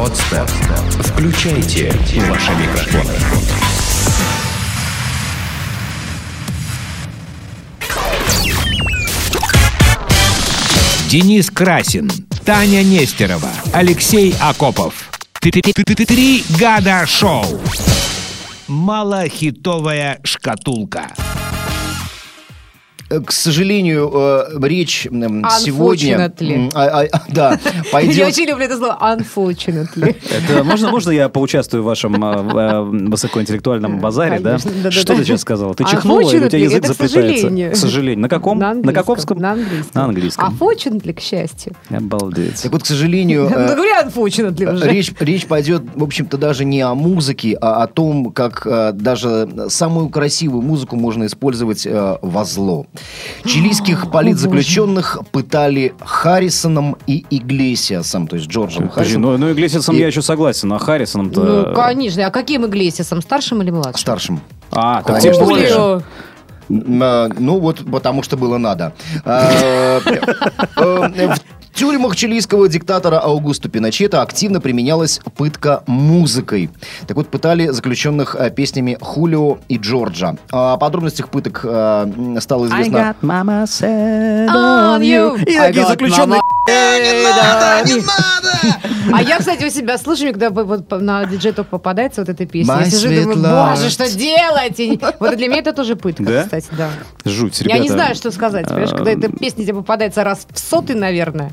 Подстер. Включайте ваши микрофоны. Денис Красин, Таня Нестерова, Алексей Акопов. Три года шоу. Малохитовая шкатулка. Э, К сожалению, э, речь сегодня... А- а- Да, Я пойдет... очень люблю это слово unfortunately. Это можно, можно я поучаствую в вашем а, высокоинтеллектуальном базаре, да? Да-да-да. Что ты сейчас сказала? Ты чихнула или у тебя язык к заплетается? сожалению. К сожалению. На каком? На английском. Каковском? На английском. На английском. А fortunately, к счастью. Обалдеть. Так вот, к сожалению, Ну, э, говори unfortunately уже. Речь, речь пойдет, в общем-то, даже не о музыке, а о том, как э, даже самую красивую музыку можно использовать э, во зло. Чилийских политзаключенных пытали Харрисоном и Иглесиасом, то есть Джорджем Харрисоном. ну, ну Иглесиасом И- я еще согласен, а Харрисоном-то... Ну, конечно. А каким Иглесиасом? Старшим или младшим? Старшим. А, так тем более. Э, Ну вот, потому что было надо. Э, э, В тюрьмах чилийского диктатора Аугуста Пиночета активно применялась пытка музыкой. Так вот, пытали заключенных э, песнями Хулио и Джорджа. О подробностях пыток э, стало известно... mama said On you. И I такие got заключенные... А я, кстати, у себя слушаю, когда вот- на диджей топ попадается вот эта песня. Я сижу и думаю, боже, что делать? Вот для меня это тоже пытка, кстати, да. Жуть, Я ребята. не знаю, что сказать, понимаешь, когда а, эта песня тебе попадается раз в сотый, наверное.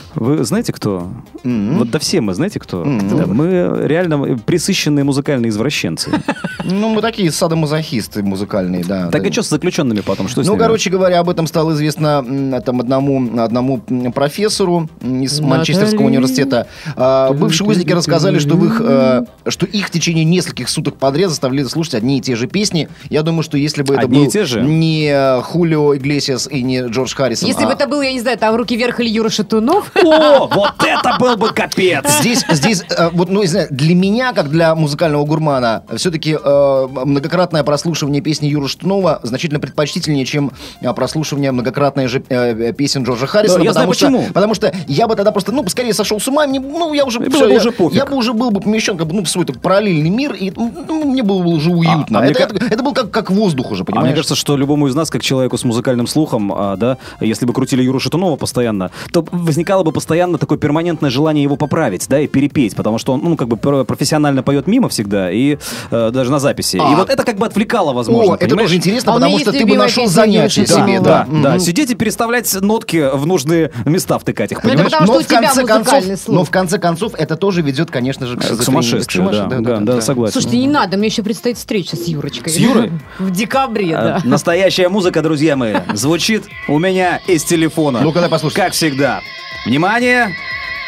Вы знаете кто? Вот да все мы, знаете кто? Мгм. Да, мы реально присыщенные музыкальные извращенцы. Ну, мы такие садомазохисты музыкальные, да. Так и что с заключенными потом? Что Ну, короче говоря, об этом стало известно там, одному, одному профессору из. Манчестерского университета. А, Бывшие узники рассказали, что, в их, э, что их в течение нескольких суток подряд заставляли слушать одни и те же песни. Я думаю, что если бы это был те же? не Хулио Иглесиас и не Джордж Харрисон, Если а- бы это был, я не знаю, там руки вверх или Юра Шатунов, О, вот это был бы капец! Здесь, здесь, э, вот, ну, не знаю, для меня, как для музыкального гурмана, все-таки многократное прослушивание песни Юры Штунова значительно предпочтительнее, чем э, прослушивание многократное же э, песен Джорджа Харрисона. Да, я знаю что, почему. Потому что я бы тогда просто, ну, скорее сошел с ума, мне, ну, я уже, И всё, было я, уже пофиг. я бы уже был бы помещен как бы, ну, в свой такой параллельный мир, и ну, мне было бы уже уютно. а мне это, ка- это, это был как, как воздух уже, А понимаешь? мне кажется, что любому из нас, как человеку с музыкальным слухом, а, да, если бы крутили Юру Шатунова постоянно, то возникало бы постоянно такое перманентное желание его поправить, да, и перепеть, потому что он, ну, как бы пр- профессионально поет мимо всегда, и э, даже на записи. А. И вот это как бы отвлекало, возможно, О, это тоже интересно, А потому что ты бы нашел занятие Шатунова. себе, Да, да. да, Мгм. сидеть и переставлять нотки в нужные места втыкать их, Ну, это понимаешь? потому что но у в конце концов, слух. но в конце концов это тоже ведет, конечно же, к, К сумасшествию, к да, сумасшествию, да, да, согласен. Слушайте, не надо, мне еще предстоит встреча с Юрочкой. С Юрой? В декабре, А, да. Настоящая музыка, друзья мои, звучит у меня из телефона. Ну-ка, дай послушать. Как всегда. Внимание,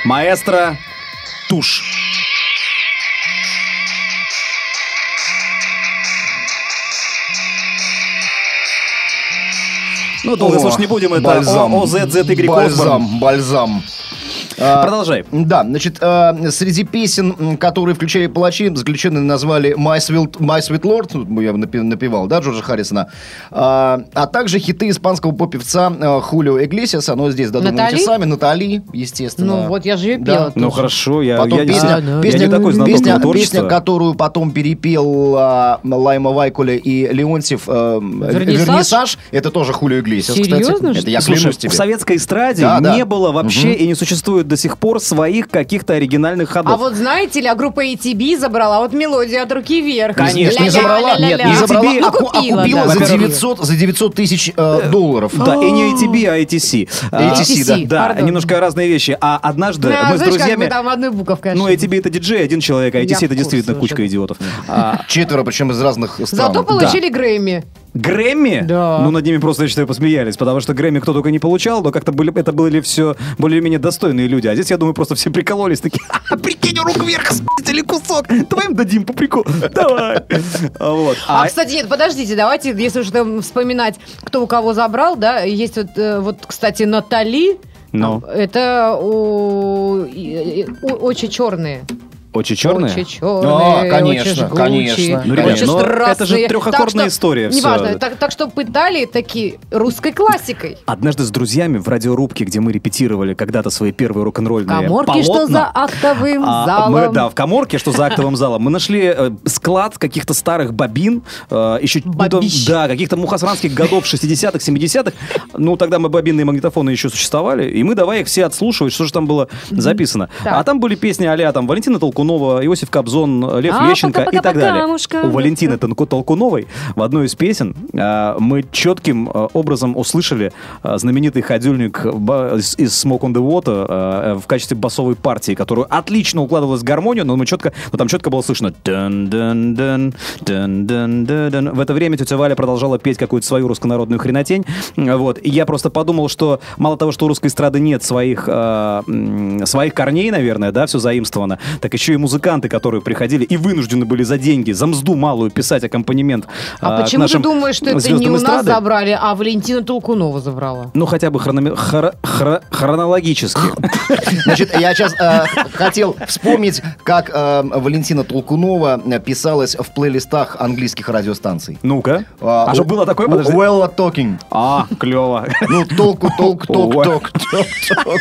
маэстро, тушь. Ну, долго слушать не будем, это бальзам. ОЗЗY Бальзам, бальзам. А, Продолжай. Да, значит, э, среди песен, которые включали палачи, заключенные назвали My Sweet, My Sweet Lord, ну, я напевал, да, Джорджа Харрисона, а, а также хиты испанского поп-певца Хулио Иглесиаса, но здесь додумайте Натали? сами, Натали, естественно. Ну, вот я же ее Да. пела. Ну, хорошо, я, Потом я, не песня, знаю, песня, я не такой знаток песня, песня, которую потом перепел а, Лайма Вайкуля и Леонтьев э, Вернисаж? Вернисаж, это тоже Хулио Иглесиас, кстати. Это я Слушай, клянусь тебе. в советской эстраде Да, да. не было вообще и не существует до сих пор своих каких-то оригинальных ходов. А вот знаете ли, а группа ATB забрала вот мелодию от руки вверх. Конечно. Не забрала, нет, не забрала, а, ку- а купила, да. за Во-первых, 900, за 900 тысяч э, долларов. Да, и не ATB, а ATC. А, ATC, да. Да, немножко разные вещи. А однажды Ну, мы с друзьями... там одной буковкой Ну. ATB это диджей, один человек, а ATC это действительно кучка идиотов. А, Четверо, причем из разных стран. Зато получили Грэмми. Грэмми? Да. Ну, над ними просто, я считаю, посмеялись, потому что Грэмми кто только не получал, но как-то были, это были все более-менее достойные люди. А здесь, я думаю, просто все прикололись, такие, «Ха, прикинь, руку вверх, или кусок, давай им дадим по приколу, давай. Вот. А, А- кстати, нет, подождите, давайте, если уж там вспоминать, кто у кого забрал, да, есть вот, э, вот кстати, Натали, Ну. это и- о- очень черные. Очи черные? Очи черные, А, конечно, очи конечно. Ну, ребят, очи ну, это же страстные. трехаккордная Так что, история. Неважно, так, так что пытали таки русской классикой. Однажды с друзьями в радиорубке, где мы репетировали когда-то свои первые рок-н-ролльные Коморки, что полотна, за актовым а, залом. мы, да, в коморке, что за актовым залом. Мы нашли э, склад каких-то старых бобин, э, еще ну, Бобищ. да, каких-то мухосранских годов 60-х, 70-х. Ну, тогда мы бобинные магнитофоны еще существовали, и мы давай их все отслушивать, что же там было записано. А там были песни а там Валентина Толкунова, Иосиф Кобзон, Лев А, Лещенко и так пока-пока-пока, далее. мушка. У Валентины Тонку- Толкуновой в одной из песен э, мы четким э, образом услышали э, знаменитый ходюльник из, из Smoke on the Water э, в качестве басовой партии, которую отлично укладывалась в гармонию, но мы четко, но там четко было слышно дун дун дун дун дун дун дун. В это время тетя Валя продолжала петь какую-то свою руссконародную хренотень. Вот. И я просто подумал, что мало того, что у русской эстрады нет своих, э, своих корней, наверное, да, все заимствовано, так еще и музыканты, которые приходили и вынуждены были за деньги, за мзду малую писать аккомпанемент А э, к почему ты думаешь, что это не у нас эстрады. забрали, а Валентина Толкунова забрала? Ну, хотя бы хрономе- хро- хро- хронологически. Значит, я сейчас хотел вспомнить, как э, Валентина Толкунова э, писалась в плейлистах английских радиостанций. Ну-ка. А у- что было такое? Подожди. Well talking. А, клево. Ну, толку, толк, толк, Ой. ток, ток, ток.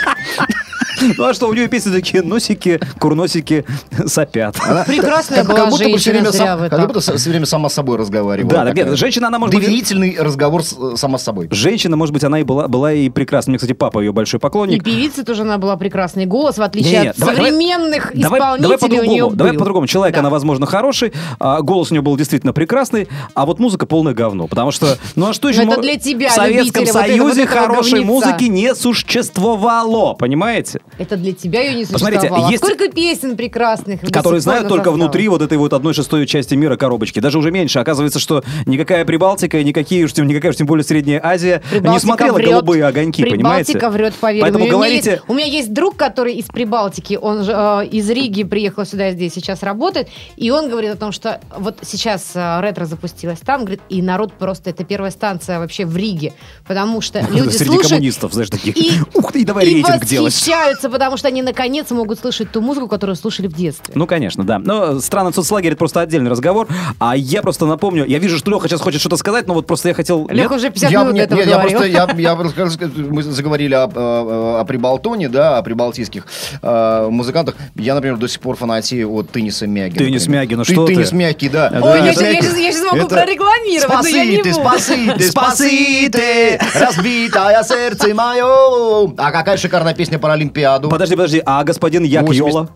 Ну а что, у нее песни такие носики, курносики сопят. Прекрасная Как, была как будто бы все женщина, время, сам- как будто все время сама с собой разговаривала. Да, так нет, женщина, она может быть... Доверительный разговор с- э, сама с собой. Женщина, может быть, она и была, была и прекрасна. Мне, кстати, папа ее большой И поклонник. певица тоже она была прекрасный голос, в отличие от давай- давай- современных Давай, давай исполнителей у нее по-другому. Давай по-другому. Человек, Да. она, возможно, хороший, а голос у нее был действительно прекрасный, а вот музыка полное говно. Потому что, ну а что еще... это для тебя, В Советском вот Союзе вот хорошей музыки не существовало, понимаете? Это для тебя ее не Посмотрите, существовало. А есть- Сколько песен прекрасных. которые знают на только составе. внутри вот этой вот одной шестой части мира коробочки. Даже уже меньше. Оказывается, что никакая Прибалтика и никакие уж тем, никакая уж тем более Средняя Азия не Прибалтика смотрела врет. голубые огоньки, понимаете? Прибалтика врет, поверь. Поэтому. У меня говорите... есть- У меня есть друг, который из Прибалтики, он же э, из Риги приехал сюда, здесь сейчас работает, и он говорит о том, что вот сейчас э, ретро запустилась там, говорит, и народ просто, это первая станция вообще в Риге, потому что люди Среди слушают коммунистов, знаешь, таких. Ух ты, давай рейтинг делать. Восхищаются, потому что они наконец могут слышать ту музыку, которую слушали в детстве. Ну, конечно, да. Но страна соцлагерь это просто отдельный разговор. А я просто напомню, я вижу, что Леха сейчас хочет что-то сказать, но вот просто я хотел... Леха уже 50 Я, минут нет, этого нет, я просто, я, я просто мы заговорили о, о, о Прибалтоне, да, о прибалтийских э, музыкантах. Я, например, до сих пор фанатею от Тенниса Мяги. Теннис. Мяги, ну Ты- что ты? Теннис Мягкий, да. Ой, я Теннис щас- я Мягкий. щас- я щас могу Это- прорекламировать, но я не Спасите, буду. спасите, спасите, разбитое сердце мое. А какая шикарная песня про Олимпиаду. Подожди, подожди, а господин Як 80. Йола?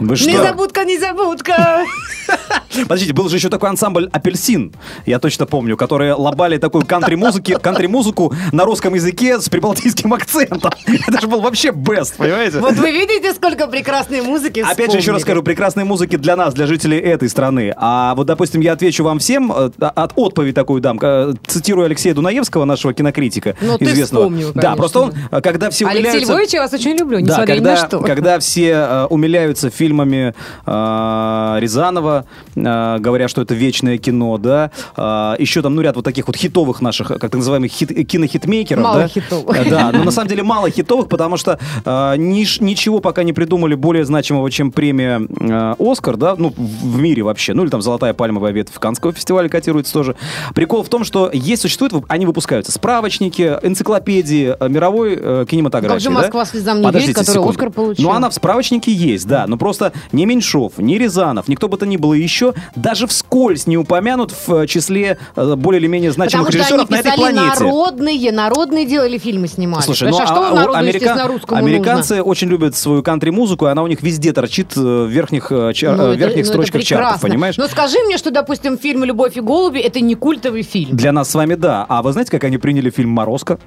Вы что? Незабудка, незабудка. Подождите, был же еще такой ансамбль «Апельсин», я точно помню, которые лобали такую кантри-музыку на русском языке с прибалтийским акцентом. Это же был вообще best, понимаете? Вот вы видите, сколько прекрасной музыки Опять же, еще раз вспомнили. скажу, прекрасной музыки для нас, для жителей этой страны. А вот, допустим, я отвечу вам всем, э, от отповедь такую дам, э, цитирую Алексея Дунаевского, нашего кинокритика Ну, ты известного. вспомнил, да, просто он, э, когда все Алексей умиляются... Львович, я вас очень люблю, Да, несмотря ни когда, на что. когда все умиляются фильмами э, Рязанова, э, говоря, что это вечное кино, да, э, еще там, ну, ряд вот таких вот хитовых наших, как так называемых хит, кинохитмейкеров, Мало да? хитовых. Э, Да, но на самом деле мало хитовых, потому что э, ниш- ничего пока не придумали более значимого, чем премия э, «Оскар», да, ну, в мире вообще, ну, или там «Золотая пальмовая ветвь» в Каннского фестиваля котируется тоже. Прикол в том, что есть, существуют, они выпускаются справочники, энциклопедии э, мировой э, кинематографии. Как же да? «Москва слезам не верит», который секунду. «Оскар» получил? Ну, она в справочнике есть, да, но просто ни Меньшов, ни Рязанов, никто бы то ни было еще даже вскользь не упомянут в э, числе э, более или менее значимых Потому что они режиссеров на этой планете. народные, народные делали фильмы, снимали. Слушай, ну Понимаешь, а что а у народу, америка- американцы нужно? очень любят свою кантри-музыку, и она у них везде торчит э, в верхних, чар- Ну, это- верхних ну, строчках чартов, понимаешь? Но скажи мне, что, допустим, фильм «Любовь и голуби» — это не культовый фильм. Для нас с вами да. А вы знаете, как они приняли фильм «Морозко»?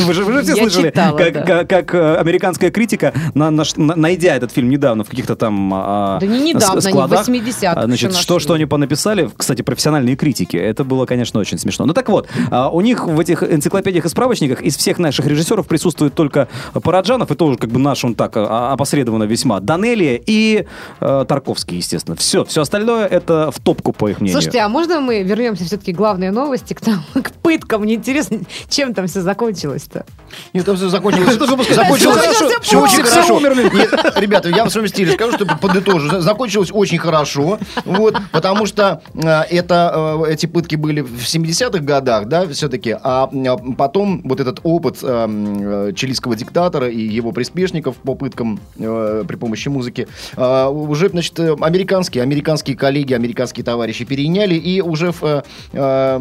Вы же, вы же все Я слышали, читала, как, да. как- как, э, американская критика, на- на- найдя этот фильм недавно в каких-то там а, Да не недавно, с- они в складах, 80-х а, значит, что, нашли. что они понаписали, кстати, профессиональные критики. Это было, конечно, очень смешно. Ну так вот, а, у них в этих энциклопедиях и справочниках из всех наших режиссеров присутствует только Параджанов, и тоже как бы наш он так а, опосредованно весьма, Данелия и э, Тарковский, естественно. Все, все остальное это в топку, по их мнению. Слушайте, а можно мы вернемся все-таки к главной новости, к, тому, к пыткам? Мне интересно, чем там все закончилось-то? Нет, там все закончилось. Закончилось хорошо. Все очень хорошо. Нет, ребята, я в своем стиле скажу, чтобы подытожу. За- Закончилось очень хорошо. Вот, потому что э, это, э, эти пытки были в 70-х годах, да, все-таки. А э, потом вот этот опыт чилийского диктатора и его приспешников по пыткам при помощи музыки уже, значит, американские, американские коллеги, американские товарищи переняли и уже в... А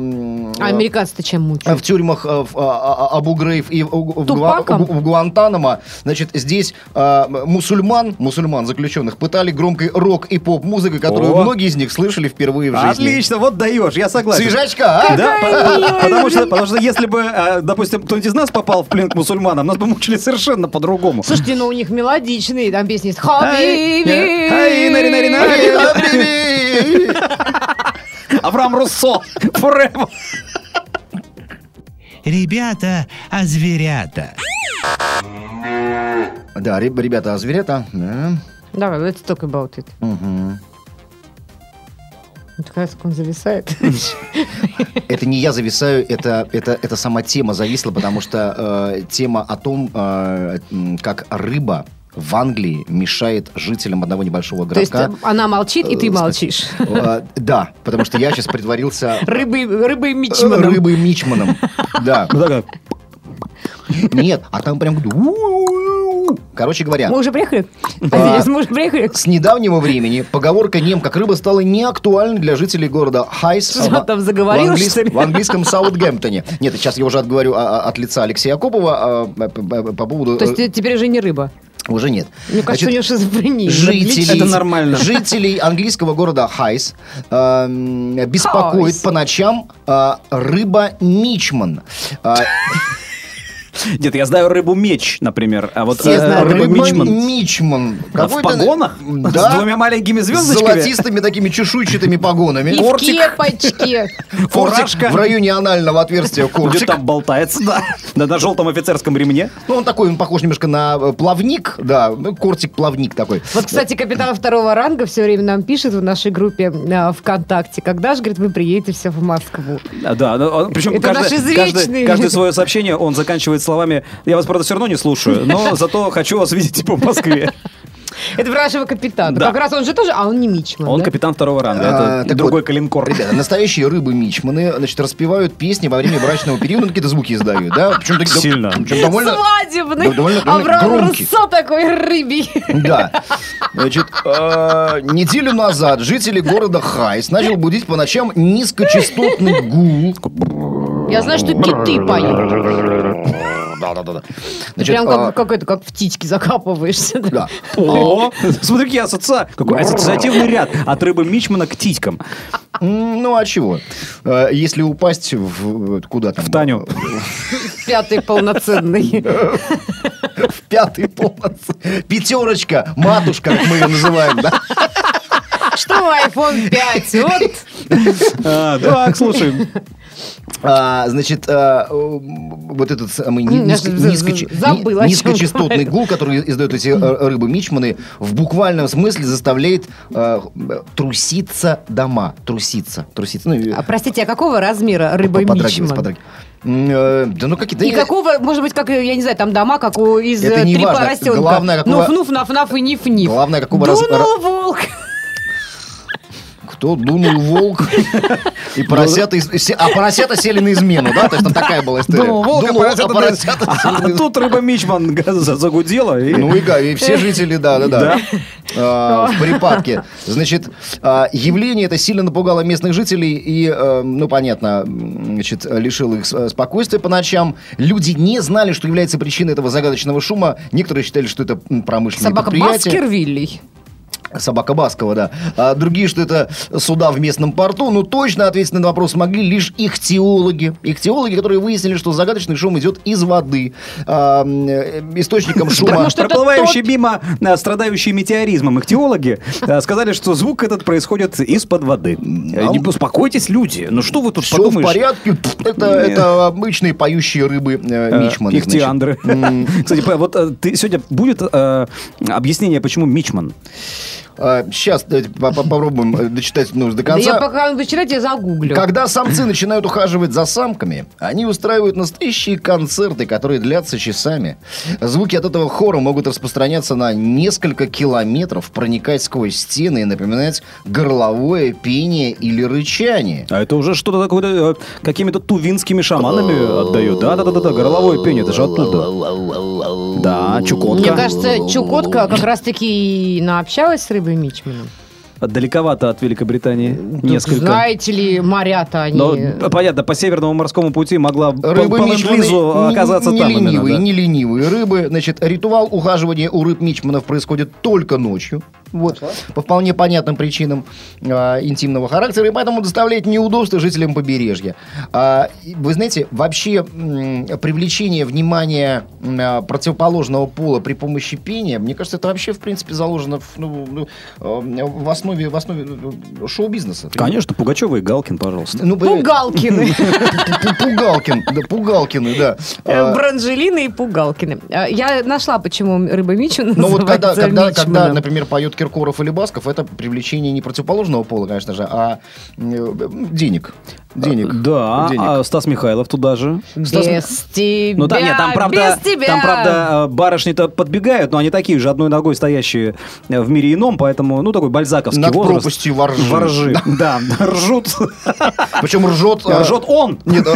американцы-то чем в мучают? тюрьмах э, в, а, а, Абу Грейв и в, в Гуа- в Гуантанамо, значит, здесь а, мусульман, мусульман заключенных пытали громкой рок и поп-музыкой, которую О. многие из них слышали впервые в жизни. Отлично, вот даешь, я согласен. Свежачка, а? Да, по- потому что, потому что если бы, э, допустим, кто-нибудь из нас попал в плен к мусульманам, нас бы мучили совершенно по-другому. Слушайте, ну у них мелодичные, там песни есть «Хабиби». нари. Авраам Руссо, forever. Ребята, а зверята. Да, реб- ребята, а зверята? Да. Давай, let's talk about it. Мгм. Вот как он зависает. Это не я зависаю, это, это, это сама тема зависла, потому что э, тема о том, э, как рыба в Англии мешает жителям одного небольшого То есть городка. э, она молчит, и ты Э, молчишь. Э, Да, потому что я сейчас притворился Рыбой, рыбой мичманом. рыбой Мичманом. Да. Нет, а там прям... Короче говоря, Мы уже приехали? А. Мы уже приехали? с недавнего времени поговорка «нем как рыба» стала неактуальной для жителей города Хайс Что, в- там заговорил, в, английс- что ли? в английском Саутгемптоне. Нет, сейчас я уже отговорю а, а, от лица Алексея Акопова по, по- по поводу... То есть теперь уже не рыба. Уже нет. Мне кажется, у него Значит, шизофрения. Жителей, Это нормально. Жителей английского города Хайс эм, беспокоит Хайс. по ночам э, рыба Мичман. Э, Нет, я знаю рыбу меч, например, а вот Все э, рыба рыба мичман. Мичман. А в погонах? Да. С двумя маленькими С звездочками? золотистыми такими чешуйчатыми погонами. И в кепочке. Кортик Фуражка. в районе анального отверстия Где кортик. там болтается, да. Да, на желтом офицерском ремне. Ну, он такой, он похож немножко на э, плавник, да, ну, кортик-плавник такой. Вот, кстати, капитан второго ранга все время нам пишет в нашей группе а, ВКонтакте. Когда же, говорит, вы приедете все в Москву? Да, ну, он- причем Это каждое, наш извечный. каждое, каждое свое сообщение он заканчивает словами «Я вас, правда, все равно не слушаю, но зато хочу вас видеть типа в Москве». Это про нашего капитана. Да. Как раз он же тоже, а он не Мичман, Он да? капитан второго ранга, А, это так другой вот, калинкор. Ребята, настоящие рыбы-мичманы, значит, распевают песни во время брачного периода, какие-то звуки издают, да? Причем, такие- Сильно. причем довольно... Свадебный. Довольно- довольно Авраам громкий. Руссо такой рыбий. Да. Значит, э, неделю назад жители города Хайс начал будить по ночам низкочастотный гул. Я знаю, что киты поют. Да-да-да. Ты Значит, прям а, как, как это, как птички закапываешься. да. О, смотри, какие ассоциации. Какой ассоциативный ряд от рыбы Мичмана к титькам. М, Ну, а чего? Э, Если упасть в... Куда там? В Таню. Пятый полноценный. В пятый полноценный. Пятерочка, матушка, как мы ее называем, да? Что iPhone 5? Вот. А, Так, слушай. А, значит, а, вот этот самый низко- за- забыла, низкочастотный гул, который издают эти э, рыбы-мичманы, в буквальном смысле заставляет э, труситься дома. Труситься. Труситься. Ну, А, простите, а какого размера рыба Мичман? подрагивать. Э, Да ну какие-то... И какого, может быть, как, я не знаю, там дома, как у из Это э, не три важно. поросенка. Главное, какого- Нуф-нуф, наф-наф и ниф-ниф. Главное, какого раз- Дунул волк. Кто дунул волк и поросята... из- А поросята сели на измену, да? То есть там такая была история. Думал, волк, а Дунул, поросята а поросята сели на А измену. тут рыба Мичман за- загудела. и- Ну и, га- и все жители, да, да, да? А, в припадке. Значит, а, явление это сильно напугало местных жителей и, э, ну, понятно, м, значит, лишило их с- спокойствия по ночам. Люди не знали, что является причиной этого загадочного шума. Некоторые считали, что это м, промышленное Собака предприятие. Баскервилей. Собака Баскова, да. А другие, что это суда в местном порту. Ну, точно ответить на этот вопрос могли лишь ихтиологи. Ихтиологи, которые выяснили, что загадочный шум идет из воды. А, э, источником шума... Тот- мимо, а, страдающие метеоризмом ихтиологи а, сказали, что звук этот происходит из-под воды. Э, Не успокойтесь, люди. Ну что вы тут Все в порядке. Это, это обычные поющие рыбы э, Э, мичманы. значит. Ихтиандры. Кстати, вот э, сегодня будет э, объяснение, почему мичман? Сейчас давайте по- по- попробуем э, дочитать новость до Да я конца. пока вы читаете, я загуглю. Когда самцы начинают ухаживать за самками, они устраивают настоящие концерты, которые длятся часами. Звуки от этого хора могут распространяться на несколько километров, проникать сквозь стены и напоминать горловое пение или рычание. А это уже что-то такое, э, какими-то тувинскими шаманами отдает. Да-да-да, горловое пение, это же оттуда. Да, Чукотка. Мне кажется, Чукотка как раз-таки наобщалась с рыбой Мичманом. Далековато от Великобритании. Тут, Несколько. Знаете ли, моря-то они... Но, э, понятно, по Северному морскому пути могла по, Рыбы по мичманы ленд-лизу не- оказаться не там именно, ленивые, да. не ленивые рыбы. Значит, ритуал ухаживания у рыб мичманов происходит только ночью. Вот, по вполне понятным причинам а, интимного характера, и поэтому доставляет неудобства жителям побережья. А, вы знаете, вообще м, привлечение внимания м, а, противоположного пола при помощи пения, мне кажется, это вообще, в принципе, заложено в, ну, ну, а, в основе, в основе э, шоу-бизнеса. Конечно, Пугачева и Галкин, пожалуйста. Ну, Пугалкины. Пу- Пугалкин, да, Пугалкины, да. А, Бранжелины и Пугалкины. А, Я нашла, почему рыба Мичман Ну вот когда, например, поет Киркоров или Басков, это привлечение не противоположного пола, конечно же, а э, денег. Денег. Да, Денег. а Стас Михайлов туда же. Стас- Без тебя, Ну там, нет, там правда, без тебя. там правда э, барышни-то подбегают, но они такие же, одной ногой стоящие э, в мире ином, поэтому, ну, такой бальзаковский Над возраст. пропастью воржи. Воржи, да, ржут. Причем ржет... Ржет он. Нет,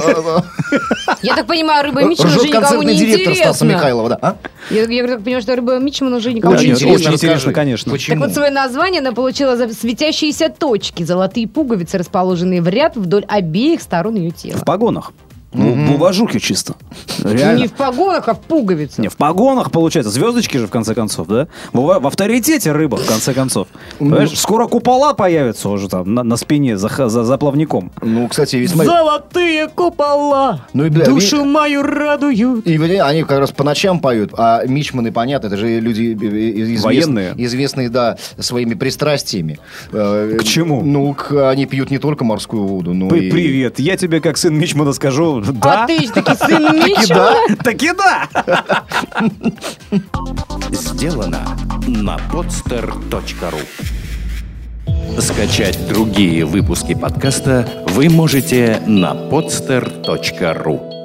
Я так понимаю, рыба Мичман уже ржет никому не директор Стаса интересно. Михайлова, да. А? Я, так понимаю, что рыба Мичман уже никому Очень не Очень интересно. интересно, интересно, конечно. Так вот, свое название она получила за светящиеся точки, золотые пуговицы, расположенные в ряд вдоль обеих сторон ее тела. В погонах. Ну, в уважухе чисто. Не Реально. в погонах, а в пуговицах. Не, в погонах, получается. Звездочки же, в конце концов, да? В, в авторитете рыба, в конце концов. Понимаешь, скоро купола появятся уже там на, на спине за, за, за плавником. Ну, кстати, ведь смотри, Золотые купола Ну и, бля, душу мою радуют. И они как раз по ночам поют, а мичманы, понятно, это же люди э, э, известные, Военные. известные, да, своими пристрастиями. Э, К чему? Ну, к- они пьют не только морскую воду, но П- и... Привет, я тебе как сын Мичмана скажу, да? А ты таки сын Таки Мичмана? да. Таки да! Сделано на podster.ru Скачать другие выпуски подкаста вы можете на podster.ru